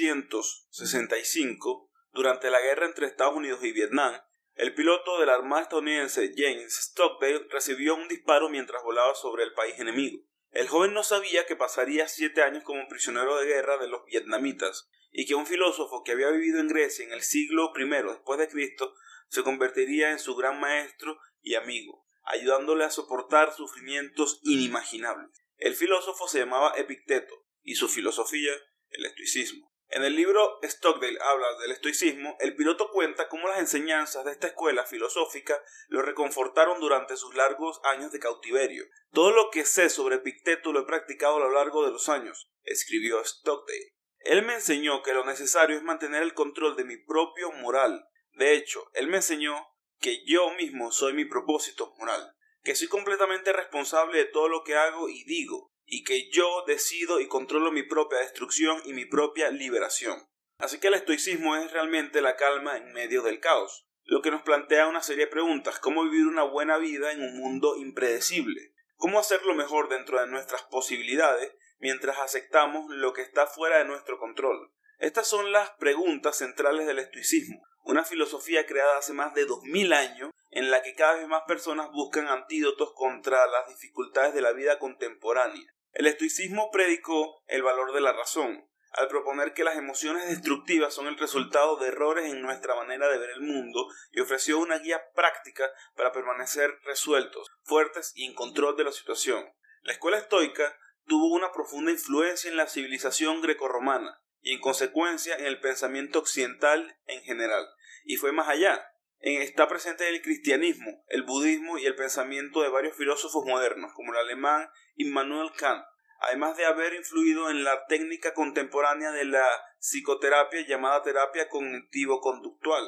1965, durante la guerra entre Estados Unidos y Vietnam, el piloto de la Armada estadounidense James Stockdale recibió un disparo mientras volaba sobre el país enemigo. El joven no sabía que pasaría siete años como prisionero de guerra de los vietnamitas y que un filósofo que había vivido en Grecia en el siglo I después de Cristo se convertiría en su gran maestro y amigo, ayudándole a soportar sufrimientos inimaginables. El filósofo se llamaba Epicteto y su filosofía el estoicismo. En el libro Stockdale habla del estoicismo, el piloto cuenta cómo las enseñanzas de esta escuela filosófica lo reconfortaron durante sus largos años de cautiverio. Todo lo que sé sobre Epicteto lo he practicado a lo largo de los años, escribió Stockdale. Él me enseñó que lo necesario es mantener el control de mi propio moral. De hecho, él me enseñó que yo mismo soy mi propósito moral, que soy completamente responsable de todo lo que hago y digo, y que yo decido y controlo mi propia destrucción y mi propia liberación. Así que el estoicismo es realmente la calma en medio del caos, lo que nos plantea una serie de preguntas, cómo vivir una buena vida en un mundo impredecible, cómo hacer lo mejor dentro de nuestras posibilidades mientras aceptamos lo que está fuera de nuestro control. Estas son las preguntas centrales del estoicismo, una filosofía creada hace más de dos mil años en la que cada vez más personas buscan antídotos contra las dificultades de la vida contemporánea. El estoicismo predicó el valor de la razón, al proponer que las emociones destructivas son el resultado de errores en nuestra manera de ver el mundo y ofreció una guía práctica para permanecer resueltos, fuertes y en control de la situación. La escuela estoica tuvo una profunda influencia en la civilización grecorromana y en consecuencia en el pensamiento occidental en general, y fue más allá. Está presente en el cristianismo, el budismo y el pensamiento de varios filósofos modernos, como el alemán Immanuel Kant, además de haber influido en la técnica contemporánea de la psicoterapia llamada terapia cognitivo-conductual.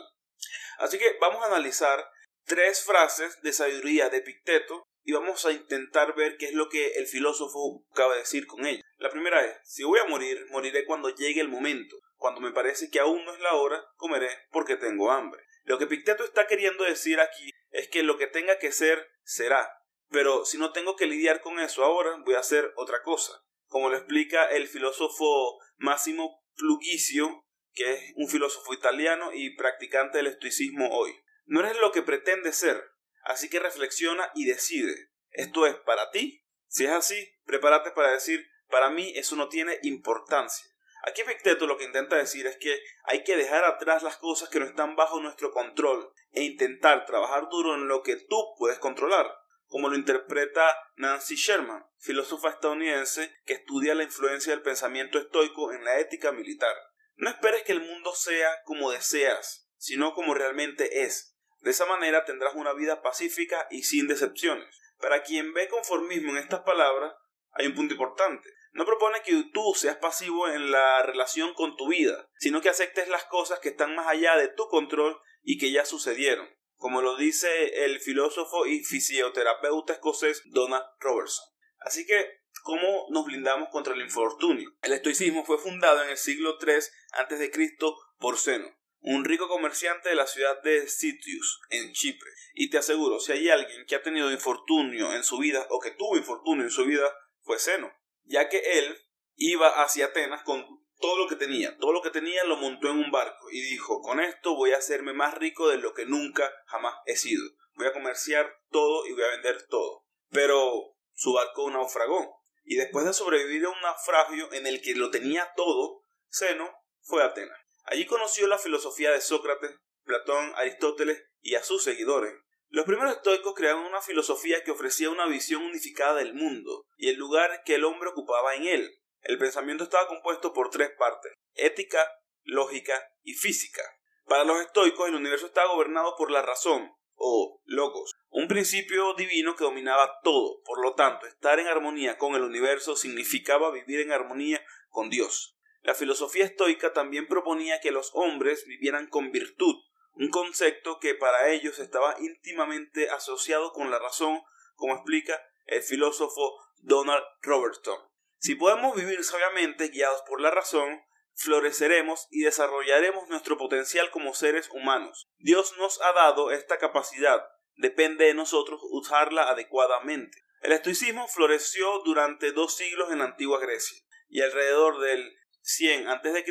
Así que vamos a analizar tres frases de sabiduría de Epicteto y vamos a intentar ver qué es lo que el filósofo de decir con ella. La primera es, si voy a morir, moriré cuando llegue el momento. Cuando me parece que aún no es la hora, comeré porque tengo hambre. Lo que Epicteto está queriendo decir aquí es que lo que tenga que ser, será. Pero si no tengo que lidiar con eso ahora, voy a hacer otra cosa. Como lo explica el filósofo Massimo Plugicio, que es un filósofo italiano y practicante del estoicismo hoy. No eres lo que pretendes ser, así que reflexiona y decide. ¿Esto es para ti? Si es así, prepárate para decir, para mí eso no tiene importancia. Aquí Epicteto lo que intenta decir es que hay que dejar atrás las cosas que no están bajo nuestro control e intentar trabajar duro en lo que tú puedes controlar como lo interpreta Nancy Sherman, filósofa estadounidense que estudia la influencia del pensamiento estoico en la ética militar. No esperes que el mundo sea como deseas, sino como realmente es. De esa manera tendrás una vida pacífica y sin decepciones. Para quien ve conformismo en estas palabras, hay un punto importante. No propone que tú seas pasivo en la relación con tu vida, sino que aceptes las cosas que están más allá de tu control y que ya sucedieron como lo dice el filósofo y fisioterapeuta escocés Donald Robertson. Así que, ¿cómo nos blindamos contra el infortunio? El estoicismo fue fundado en el siglo III a.C. por Zeno, un rico comerciante de la ciudad de Sitius, en Chipre. Y te aseguro, si hay alguien que ha tenido infortunio en su vida o que tuvo infortunio en su vida, fue Zeno, ya que él iba hacia Atenas con todo lo que tenía, todo lo que tenía lo montó en un barco y dijo, con esto voy a hacerme más rico de lo que nunca jamás he sido. Voy a comerciar todo y voy a vender todo. Pero su barco naufragó y después de sobrevivir a un naufragio en el que lo tenía todo, Zeno fue a Atenas. Allí conoció la filosofía de Sócrates, Platón, Aristóteles y a sus seguidores. Los primeros estoicos crearon una filosofía que ofrecía una visión unificada del mundo y el lugar que el hombre ocupaba en él, el pensamiento estaba compuesto por tres partes, ética, lógica y física. Para los estoicos el universo estaba gobernado por la razón, o logos, un principio divino que dominaba todo. Por lo tanto, estar en armonía con el universo significaba vivir en armonía con Dios. La filosofía estoica también proponía que los hombres vivieran con virtud, un concepto que para ellos estaba íntimamente asociado con la razón, como explica el filósofo Donald Robertson. Si podemos vivir sabiamente guiados por la razón, floreceremos y desarrollaremos nuestro potencial como seres humanos. Dios nos ha dado esta capacidad, depende de nosotros usarla adecuadamente. El estoicismo floreció durante dos siglos en la antigua Grecia y alrededor del 100 a.C.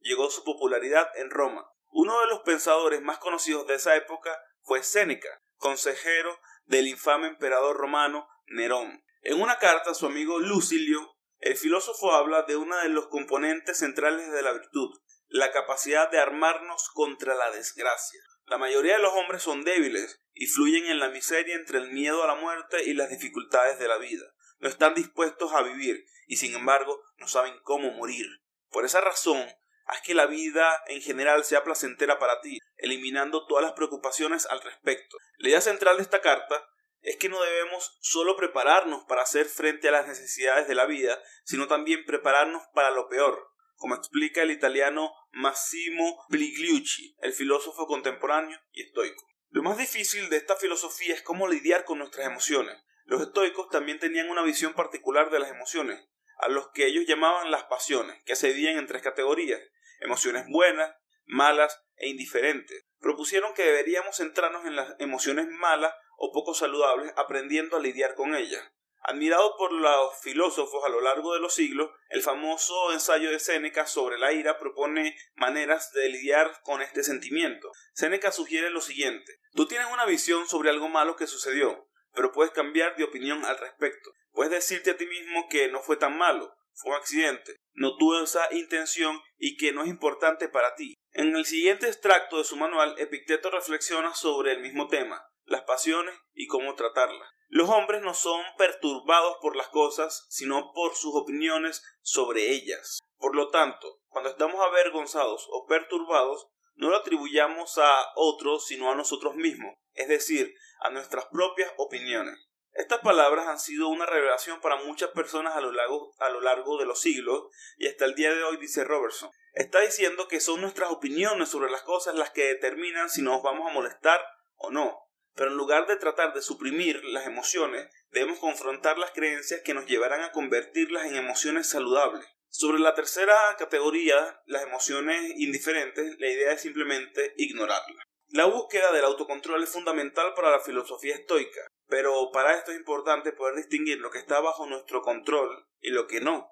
llegó su popularidad en Roma. Uno de los pensadores más conocidos de esa época fue Séneca, consejero del infame emperador romano Nerón. En una carta a su amigo Lucilio, el filósofo habla de uno de los componentes centrales de la virtud, la capacidad de armarnos contra la desgracia. La mayoría de los hombres son débiles y fluyen en la miseria entre el miedo a la muerte y las dificultades de la vida. No están dispuestos a vivir y sin embargo no saben cómo morir. Por esa razón, haz que la vida en general sea placentera para ti, eliminando todas las preocupaciones al respecto. La idea central de esta carta es que no debemos solo prepararnos para hacer frente a las necesidades de la vida, sino también prepararnos para lo peor, como explica el italiano Massimo Bligliucci, el filósofo contemporáneo y estoico. Lo más difícil de esta filosofía es cómo lidiar con nuestras emociones. Los estoicos también tenían una visión particular de las emociones, a los que ellos llamaban las pasiones, que se dividían en tres categorías, emociones buenas, malas e indiferentes. Propusieron que deberíamos centrarnos en las emociones malas o poco saludables aprendiendo a lidiar con ellas. Admirado por los filósofos a lo largo de los siglos, el famoso ensayo de Séneca sobre la ira propone maneras de lidiar con este sentimiento. Séneca sugiere lo siguiente: Tú tienes una visión sobre algo malo que sucedió, pero puedes cambiar de opinión al respecto. Puedes decirte a ti mismo que no fue tan malo, fue un accidente, no tuvo esa intención y que no es importante para ti. En el siguiente extracto de su manual, Epicteto reflexiona sobre el mismo tema, las pasiones y cómo tratarlas. Los hombres no son perturbados por las cosas, sino por sus opiniones sobre ellas. Por lo tanto, cuando estamos avergonzados o perturbados, no lo atribuyamos a otros, sino a nosotros mismos, es decir, a nuestras propias opiniones. Estas palabras han sido una revelación para muchas personas a lo, largo, de los siglos y hasta el día de hoy, dice Robertson. Está diciendo que son nuestras opiniones sobre las cosas las que determinan si nos vamos a molestar o no. Pero en lugar de tratar de suprimir las emociones, debemos confrontar las creencias que nos llevarán a convertirlas en emociones saludables. Sobre la tercera categoría, las emociones indiferentes, la idea es simplemente ignorarlas. La búsqueda del autocontrol es fundamental para la filosofía estoica, pero para esto es importante poder distinguir lo que está bajo nuestro control y lo que no.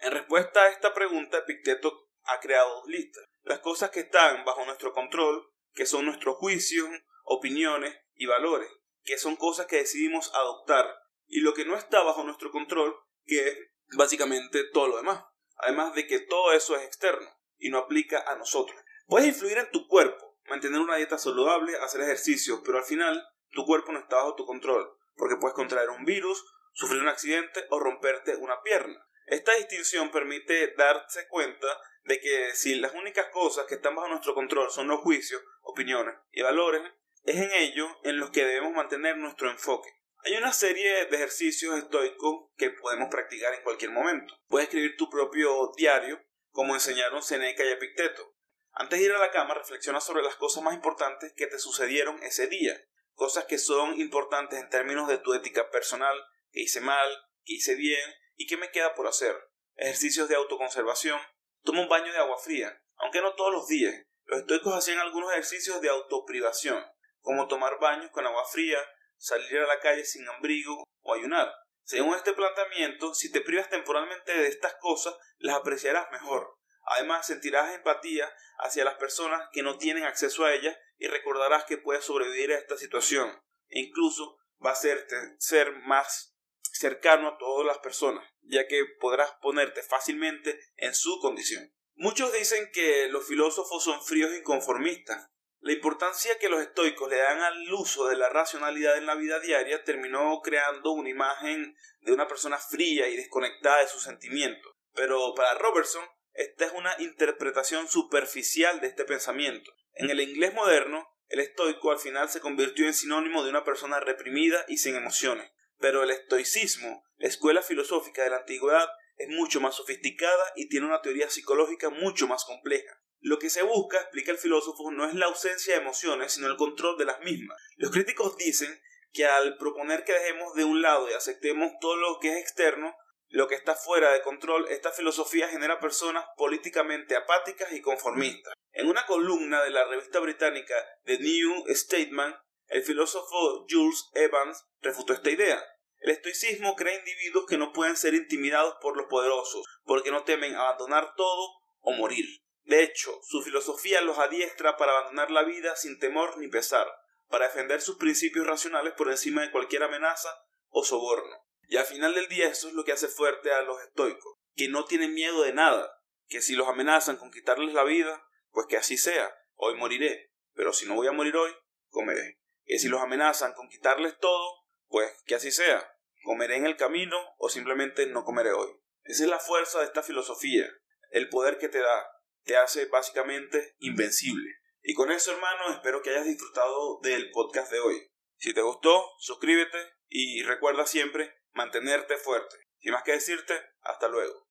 En respuesta a esta pregunta, Epicteto ha creado dos listas. Las cosas que están bajo nuestro control, que son nuestros juicios, opiniones y valores, que son cosas que decidimos adoptar, y lo que no está bajo nuestro control, que es básicamente todo lo demás. Además de que todo eso es externo y no aplica a nosotros. Puedes influir en tu cuerpo, mantener una dieta saludable, hacer ejercicio, pero al final tu cuerpo no está bajo tu control, porque puedes contraer un virus, sufrir un accidente o romperte una pierna. Esta distinción permite darse cuenta de que si las únicas cosas que están bajo nuestro control son los juicios, opiniones y valores, es en ello en los que debemos mantener nuestro enfoque. Hay una serie de ejercicios estoicos que podemos practicar en cualquier momento. Puedes escribir tu propio diario, como enseñaron Seneca y Epicteto. Antes de ir a la cama, reflexiona sobre las cosas más importantes que te sucedieron ese día, cosas que son importantes en términos de tu ética personal, que hice mal, que hice bien y qué me queda por hacer. Ejercicios de autoconservación. Toma un baño de agua fría, aunque no todos los días. Los estoicos hacían algunos ejercicios de autoprivación como tomar baños con agua fría, salir a la calle sin abrigo o ayunar. Según este planteamiento, si te privas temporalmente de estas cosas, las apreciarás mejor. Además, sentirás empatía hacia las personas que no tienen acceso a ellas y recordarás que puedes sobrevivir a esta situación. E incluso va a hacerte ser más cercano a todas las personas, ya que podrás ponerte fácilmente en su condición. Muchos dicen que los filósofos son fríos y conformistas, la importancia que los estoicos le dan al uso de la racionalidad en la vida diaria terminó creando una imagen de una persona fría y desconectada de sus sentimientos. Pero para Robertson, esta es una interpretación superficial de este pensamiento. En el inglés moderno, el estoico al final se convirtió en sinónimo de una persona reprimida y sin emociones. Pero el estoicismo, la escuela filosófica de la antigüedad, es mucho más sofisticada y tiene una teoría psicológica mucho más compleja. Lo que se busca, explica el filósofo, no es la ausencia de emociones, sino el control de las mismas. Los críticos dicen que al proponer que dejemos de un lado y aceptemos todo lo que es externo, lo que está fuera de control, esta filosofía genera personas políticamente apáticas y conformistas. En una columna de la revista británica The New Statement, el filósofo Jules Evans refutó esta idea. El estoicismo crea individuos que no pueden ser intimidados por los poderosos, porque no temen abandonar todo o morir. De hecho, su filosofía los adiestra para abandonar la vida sin temor ni pesar, para defender sus principios racionales por encima de cualquier amenaza o soborno. Y al final del día eso es lo que hace fuerte a los estoicos, que no tienen miedo de nada, que si los amenazan con quitarles la vida, pues que así sea, hoy moriré, pero si no voy a morir hoy, comeré. Que si los amenazan con quitarles todo, pues que así sea, comeré en el camino o simplemente no comeré hoy. Esa es la fuerza de esta filosofía, el poder que te da, te hace básicamente invencible. Y con eso, hermano, espero que hayas disfrutado del podcast de hoy. Si te gustó, suscríbete y recuerda siempre mantenerte fuerte. Sin más que decirte, hasta luego.